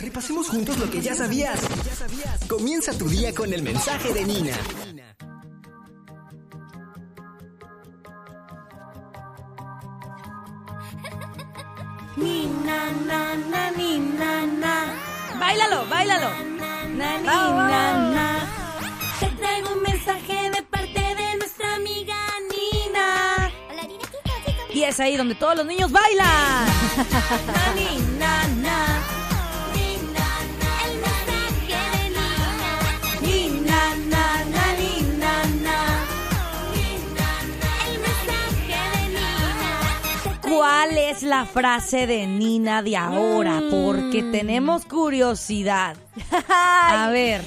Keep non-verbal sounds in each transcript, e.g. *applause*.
Repasemos juntos lo que ya sabías. Comienza tu día con el mensaje de Nina. Nina, na, na, nina, na. Báilalo, báilalo. Na, ni, na, na. Te traigo un mensaje de parte de nuestra amiga Nina. Y es ahí donde todos los niños bailan. Na, ni, na, na. La frase de Nina de ahora? Mm. Porque tenemos curiosidad. A ver.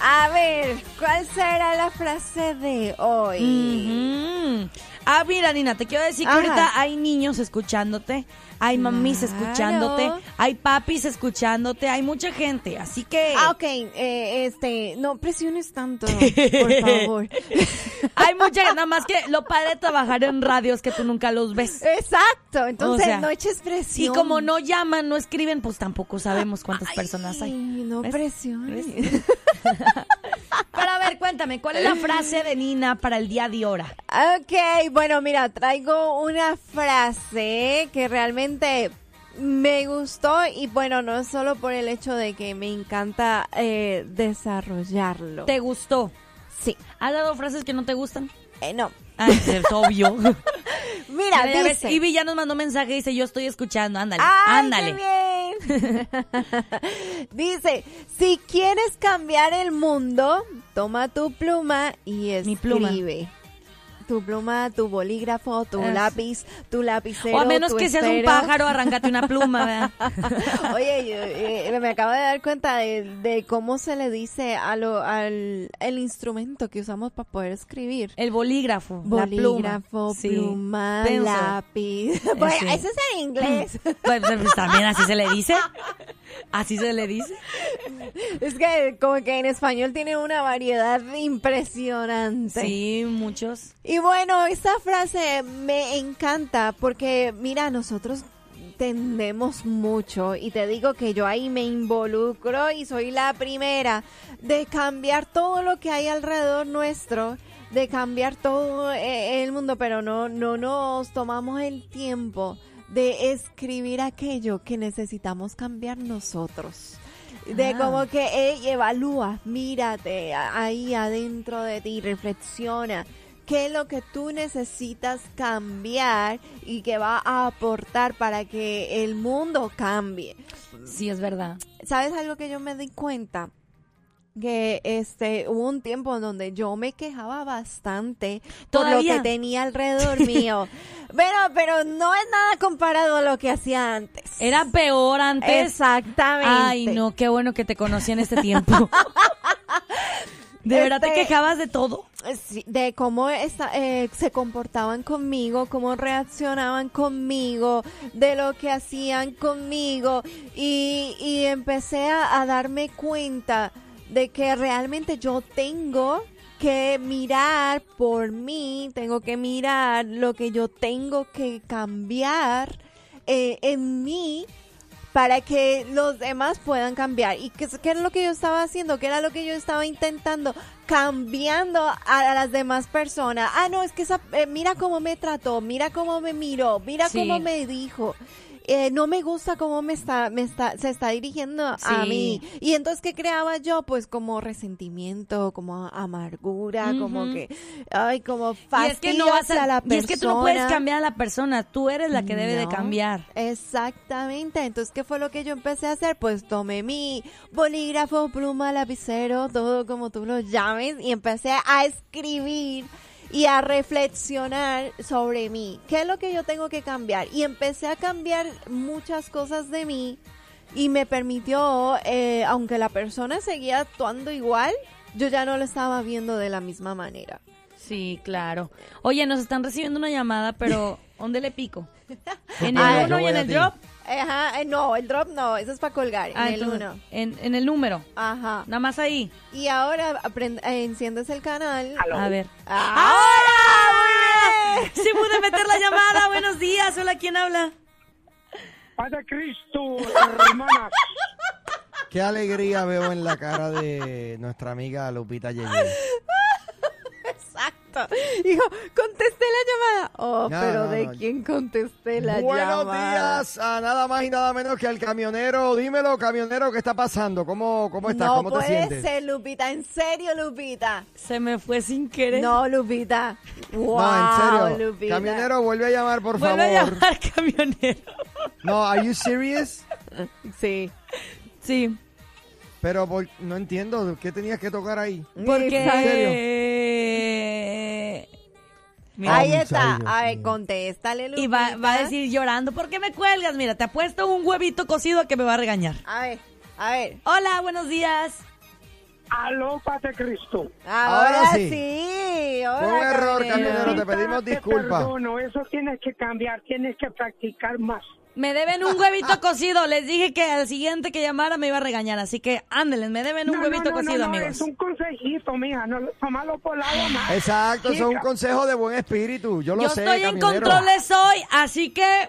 A ver, ¿cuál será la frase de hoy? Ah, mira, Nina, te quiero decir que Ajá. ahorita hay niños escuchándote, hay mamis Claro. escuchándote, hay papis escuchándote, hay mucha gente. Así que Ah, ok, eh, este, no presiones tanto, *laughs* por favor. *laughs* hay mucha gente. Nada más que lo padre de trabajar en radio es que tú nunca los ves. Exacto, entonces O sea, no eches Y presión. como no llaman, no escriben, pues tampoco sabemos cuántas personas Ay, hay. no ¿Ves? presiones. *laughs* Pero a ver, cuéntame, ¿cuál es la frase de Nina para el día de ahora? Ok, bueno, mira, traigo una frase que realmente me gustó y bueno, no es solo por el hecho de que me encanta eh, desarrollarlo. ¿Te gustó? Sí, ¿Has dado frases que no te gustan? eh, no. Ay, es obvio. *laughs* Mira, ves, dice. Ivy ya nos mandó mensaje y dice, yo estoy escuchando, ándale, ¡Ay, ándale. qué bien! *laughs* Dice, si quieres cambiar el mundo, toma tu pluma y Mi pluma. Tu pluma, tu bolígrafo, tu Es- lápiz, tu lapicero, O a menos tu que seas un pájaro, arráncate una pluma. *laughs* Oye, yo, eh, me acabo de dar cuenta de, de cómo se le dice a lo, al el instrumento que usamos para poder escribir. El bolígrafo, la pluma. Bolígrafo, Sí. pluma, lápiz. Bueno, *laughs* sí. ese es en inglés. *laughs* Pues, pues, también así se le dice. Así se le dice. es que como que en español tiene una variedad impresionante. Sí, muchos. Y bueno, esta frase me encanta porque, mira, nosotros tendemos mucho y te digo que yo ahí me involucro y soy la primera de cambiar todo lo que hay alrededor nuestro, de cambiar todo eh, el mundo, pero no, no nos tomamos el tiempo de escribir aquello que necesitamos cambiar nosotros. De Ah. como que ey, evalúa, mírate ahí adentro de ti, reflexiona qué es lo que tú necesitas cambiar y que va a aportar para que el mundo cambie. Sí, es verdad. ¿Sabes algo que yo me di cuenta? Que este hubo un tiempo en donde yo me quejaba bastante por lo ¿Todavía? que tenía alrededor *laughs* mío. pero, pero no es nada comparado a lo que hacía antes. Era peor antes. Exactamente. Ay, no, qué bueno que te conocí en este tiempo. *laughs* ¿De verdad te Este- quejabas de todo? Sí, de cómo eh, se comportaban conmigo, cómo reaccionaban conmigo, de lo que hacían conmigo. Y, empecé a, a darme cuenta de que realmente yo tengo que mirar por mí, tengo que mirar lo que yo tengo que cambiar eh, en mí para que los demás puedan cambiar. ¿Y qué, qué era lo que yo estaba haciendo? ¿Qué era lo que yo estaba intentando? Cambiando a, a las demás personas. Ah, no, es que esa, eh, mira cómo me trató, mira cómo me miró, mira Sí. cómo me dijo. Eh, no me gusta cómo me está, me está, se está dirigiendo a mí. Y entonces, ¿qué creaba yo? Pues como resentimiento, como amargura, como que, ay, como Y es fastidio que no vas a, la y es que tú no puedes persona. cambiar a la persona, tú eres la que debe de cambiar. Exactamente. Entonces, ¿qué fue lo que yo empecé a hacer? Pues tomé mi bolígrafo, pluma, lapicero, todo como tú lo llames, y empecé a escribir y a reflexionar sobre mí. ¿Qué es lo que yo tengo que cambiar? Y empecé a cambiar muchas cosas de mí y me permitió, eh, aunque la persona seguía actuando igual, yo ya no lo estaba viendo de la misma manera. Sí, claro. Oye, nos están recibiendo una llamada, pero *laughs* ¿dónde le pico? ¿En Ah, el yo uno y en el drop? Ajá, eh, no, el drop no, eso es para colgar, Ah, en el entonces, uno. En, en el número. Ajá. Nada más ahí. Y ahora aprend- eh, enciendes el canal. A ver. ¡Ah! ¡Ahora! Sí pude meter la llamada. Buenos días. Hola, ¿quién habla? Padre Cristo, hermanas. Qué alegría veo en la cara de nuestra amiga Lupita Yeye. *laughs* Dijo, contesté la llamada. Oh, No, pero no, ¿de no. quién contesté la Buenos llamada? días a nada más y nada menos que al camionero. Dímelo, camionero, ¿qué está pasando? ¿Cómo, cómo estás? No ¿Cómo te puede sientes? ser, Lupita. En serio, Lupita. Se me fue sin querer. No, Lupita. Wow, no, en serio. Lupita. Camionero, vuelve a llamar, por Vuelve a favor. llamar *laughs* camionero. No, are you serious? Sí. Sí, Pero por- no entiendo, ¿qué tenías que tocar ahí? porque... Mira, Ahí está. Dios A ver, contéstale, Lupita. y va, va a decir llorando, ¿por qué me cuelgas? Mira, te apuesto un huevito cocido que me va a regañar. A ver, a ver. Hola, buenos días. Aló, Pate Cristo. Ahora, Ahora sí. Fue un error, camionero. te pedimos disculpas. perdono, eso tienes que cambiar, tienes que practicar más. Me deben un huevito cocido. Les dije que al siguiente que llamara me iba a regañar. Así que ándeles, me deben un No, huevito no, no, cocido, no, no, amigos. Es un consejito, mija, no tomarlo por lado más. Exacto, eso es un consejo de buen espíritu. Yo lo Yo sé, estoy en controles hoy, así que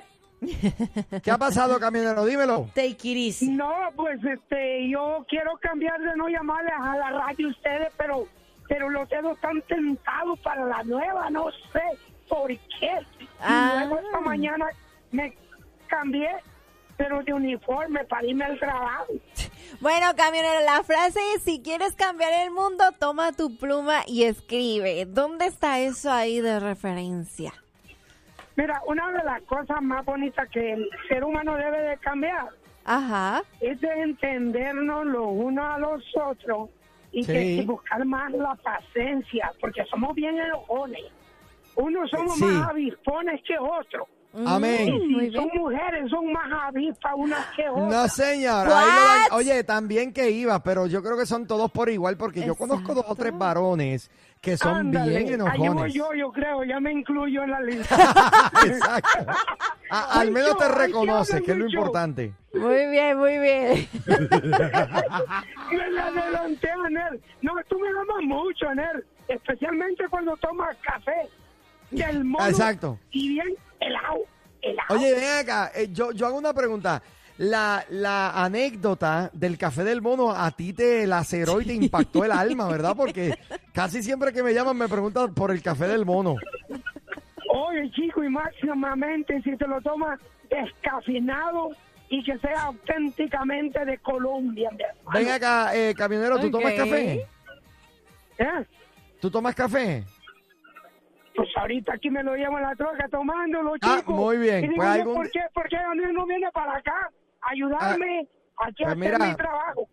¿Qué ha pasado, camionero? Dímelo. take it easy. No, pues este, yo quiero cambiar de no llamarles a la radio ustedes, pero, pero los dedos están tentados para la nueva, no sé por qué. Y Ah. luego esta mañana me cambié, pero de uniforme para irme al trabajo. Bueno, camionero, la frase es, si quieres cambiar el mundo, toma tu pluma y escribe. ¿Dónde está eso ahí de referencia? Mira, una de las cosas más bonitas que el ser humano debe de cambiar Ajá. es de entendernos los unos a los otros y, Sí. que, y buscar más la paciencia, porque somos bien enojones. Unos somos Sí. más avispones que otros. Amén. Muy son bien. mujeres, son más avispas unas que otras. No, señor. ahí lo dan-? Oye, también que iba, pero yo creo que son todos por igual, porque yo conozco dos o tres Exacto. varones que son Ándale, bien ahí voy enojones. yo, yo creo, ya me incluyo en la lista. *laughs* Exacto. A- al menos te yo, ay, reconoce, diablo, que es lo importante. Muy bien, muy bien. me la adelanté, Anel. No, tú me amas mucho, Anel. Especialmente cuando tomas café del mono. Exacto. Y bien helado, helado. Oye, ven acá, eh, yo, yo hago una pregunta. La, la anécdota del café del mono a ti te laceró y te impactó el alma, ¿verdad? Porque casi siempre que me llaman me preguntan por el café del mono. Oye, chico, y máximamente si te lo tomas descafeinado y que sea auténticamente de Colombia. Ven acá, eh, camionero, ¿tú tomas café? ¿Eh? ¿Tú tomas café? Pues ahorita aquí me lo llevo en la troca tomándolo, Ah, chico. muy bien. Y digo, Pues algún ¿por qué, ¿por qué Anel no viene para acá a ayudarme aquí a pues hacer mira. mi trabajo?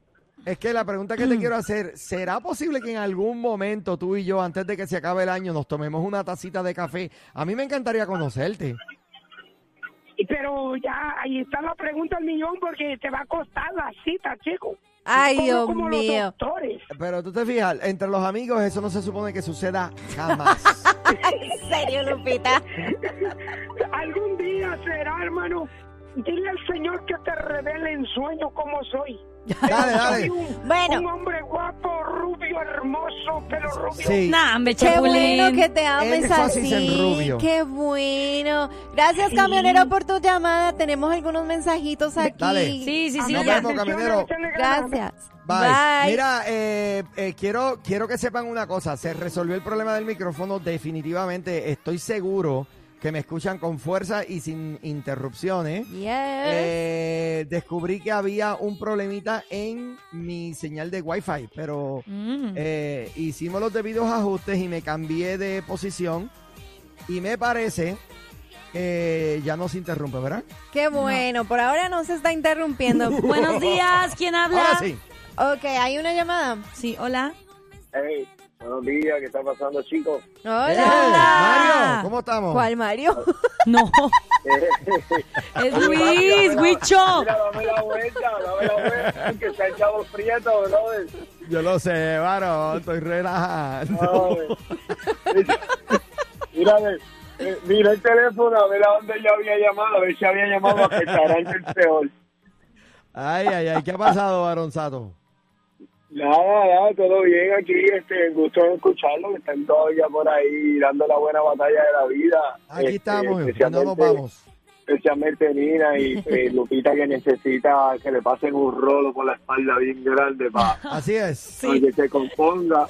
Es que la pregunta que te *clears throat* quiero hacer, ¿será posible que en algún momento tú y yo, antes de que se acabe el año, nos tomemos una tacita de café? A mí me encantaría conocerte. Y- Pero ya ahí está la pregunta al millón porque te va a costar la cita, chico. Ay, Como- Dios como los mío. doctores. Pero tú te fijas, entre los amigos eso no se supone que suceda jamás. *laughs* En serio, Lupita. Algún día será, hermano. Dile al Señor que te revele en sueño cómo soy. Dale, dale. un, Bueno. un hombre guapo, hermoso, pelo rubio. Sí. Nah, hombre, Qué bueno que te ames en así. rubio. Qué bueno. Gracias, camionero, por tu llamada. Tenemos algunos mensajitos aquí. Dale. Sí, sí, sí, Nos vemos, camionero. Gracias. Bye. Mira, eh, eh, quiero, quiero que sepan una cosa. Se resolvió el problema del micrófono definitivamente. Estoy seguro que me escuchan con fuerza y sin interrupciones. Yes. Eh, descubrí que había un problemita en mi señal de Wi-Fi, pero Mm. eh, hicimos los debidos ajustes y me cambié de posición y me parece que ya no se interrumpe, ¿verdad? Qué bueno. Por ahora no se está interrumpiendo. *laughs* Buenos días, ¿quién habla? Ahora sí. ok, hay una llamada. Sí, hola. Hey, buenos días, ¿qué está pasando, chicos? Hola. Eh, Mario, ¿cómo estamos? ¿Cuál Mario? *laughs* No, *laughs* es Luis, Huicho. Mira, dame la vuelta, dame la vuelta, que se ha echado frieto, brother. Yo lo sé, varón, estoy relajado. Ay. Mira, eh, mira el teléfono, a ver a dónde yo había llamado, a ver si había llamado a restaurante el peor. Ay, ay, ay, ¿qué ha pasado, varonzato? Nada, nada, todo bien aquí, este, gusto en escucharlo, que están todavía por ahí dando la buena batalla de la vida. Aquí Este, estamos, ya no nos especialmente- vamos. especialmente Nina y *laughs* eh, Lupita que necesita que le pasen un rolo por la espalda bien grande para Así es. que se componga.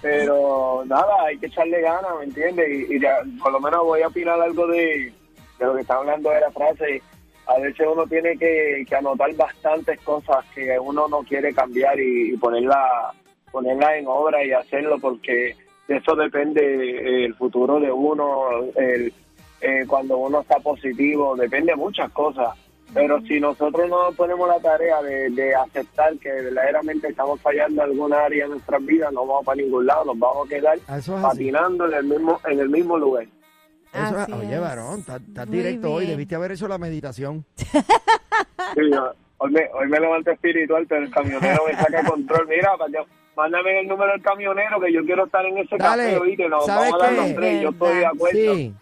Pero nada, hay que echarle ganas, ¿me entiendes? Y, y ya, por lo menos voy a opinar algo de, de lo que está hablando de la frase. A veces uno tiene que, que anotar bastantes cosas que uno no quiere cambiar y, y ponerla, ponerla en obra y hacerlo porque de eso depende eh, el futuro de uno, el, eh, cuando uno está positivo, depende de muchas cosas. Pero si nosotros no ponemos la tarea de, de aceptar que verdaderamente estamos fallando en alguna área de nuestras vidas, no vamos para ningún lado, nos vamos a quedar es patinando en el mismo en el mismo lugar. Eso es- Así oye, es. varón, estás directo hoy. Debiste haber hecho la meditación. Sí, yo- hoy, me, hoy me levanto espiritual, pero el camionero me saca el control. Mira, para mándame el número del camionero que yo quiero estar en ese Dale, café, oíste, nos ¿sabes vamos a dar los tres, yo estoy de acuerdo. Sí,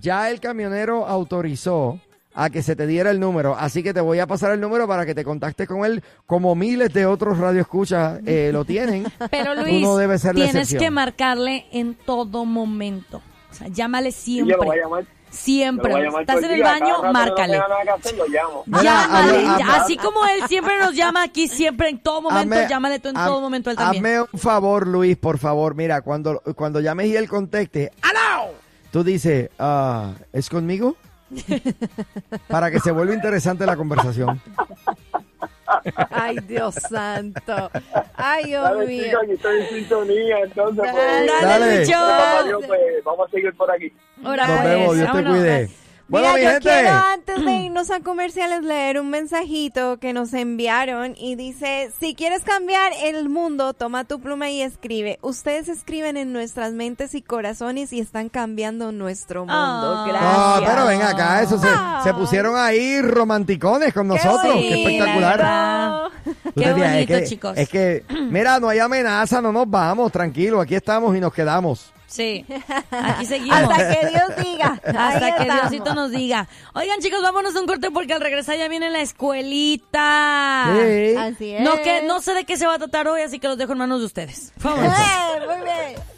ya el camionero autorizó a que se te diera el número, así que te voy a pasar el número para que te contactes con él, como miles de otros radioescuchas eh, lo tienen. *laughs* Pero Tú Luis, no debes ser tienes que marcarle en todo momento. O sea, llámale Y yo siempre. lo voy a llamar. Siempre. Lo voy a llamar Estás en el baño, márcale. Llámale. Así como él siempre nos llama aquí, siempre, en todo momento, Hazme- llámale tú en todo momento él también. Hazme un favor, Luis, por favor. Mira, cuando, cuando llames y él conteste, ¡Aló! Tú dices, ah, ¿es conmigo? *laughs* Para que se vuelva interesante la conversación. *laughs* Ay, Dios santo. Ay, Dios Dale, mío. chicos, aquí estoy en sintonía, entonces, pues, Dale, Dale. Lucho. papá Dios, pues, vamos a seguir por aquí. Ahora, Nos pues, vemos, Dios te cuide. Bueno, Mira, mi yo gente. quiero antes de irnos a comerciales leer un mensajito que nos enviaron y dice, si quieres cambiar el mundo, toma tu pluma y escribe. Ustedes escriben en nuestras mentes y corazones y están cambiando nuestro mundo. Ah. Gracias. No, pero ven acá, eso se, se pusieron ahí romanticones con nosotros. Qué, espectacular. Qué bonito, es que, chicos. Es que, mira, no hay amenaza, no nos vamos, tranquilo, aquí estamos y nos quedamos. Sí, *laughs* aquí seguimos. Hasta que Dios diga. Hasta Ahí que estamos. Diosito nos diga. Oigan, chicos, vámonos a un corte porque al regresar ya viene la escuelita. Sí. Así es. No, que, no sé de qué se va a tratar hoy, así que los dejo en manos de ustedes. Vámonos. *laughs* Eh, muy bien.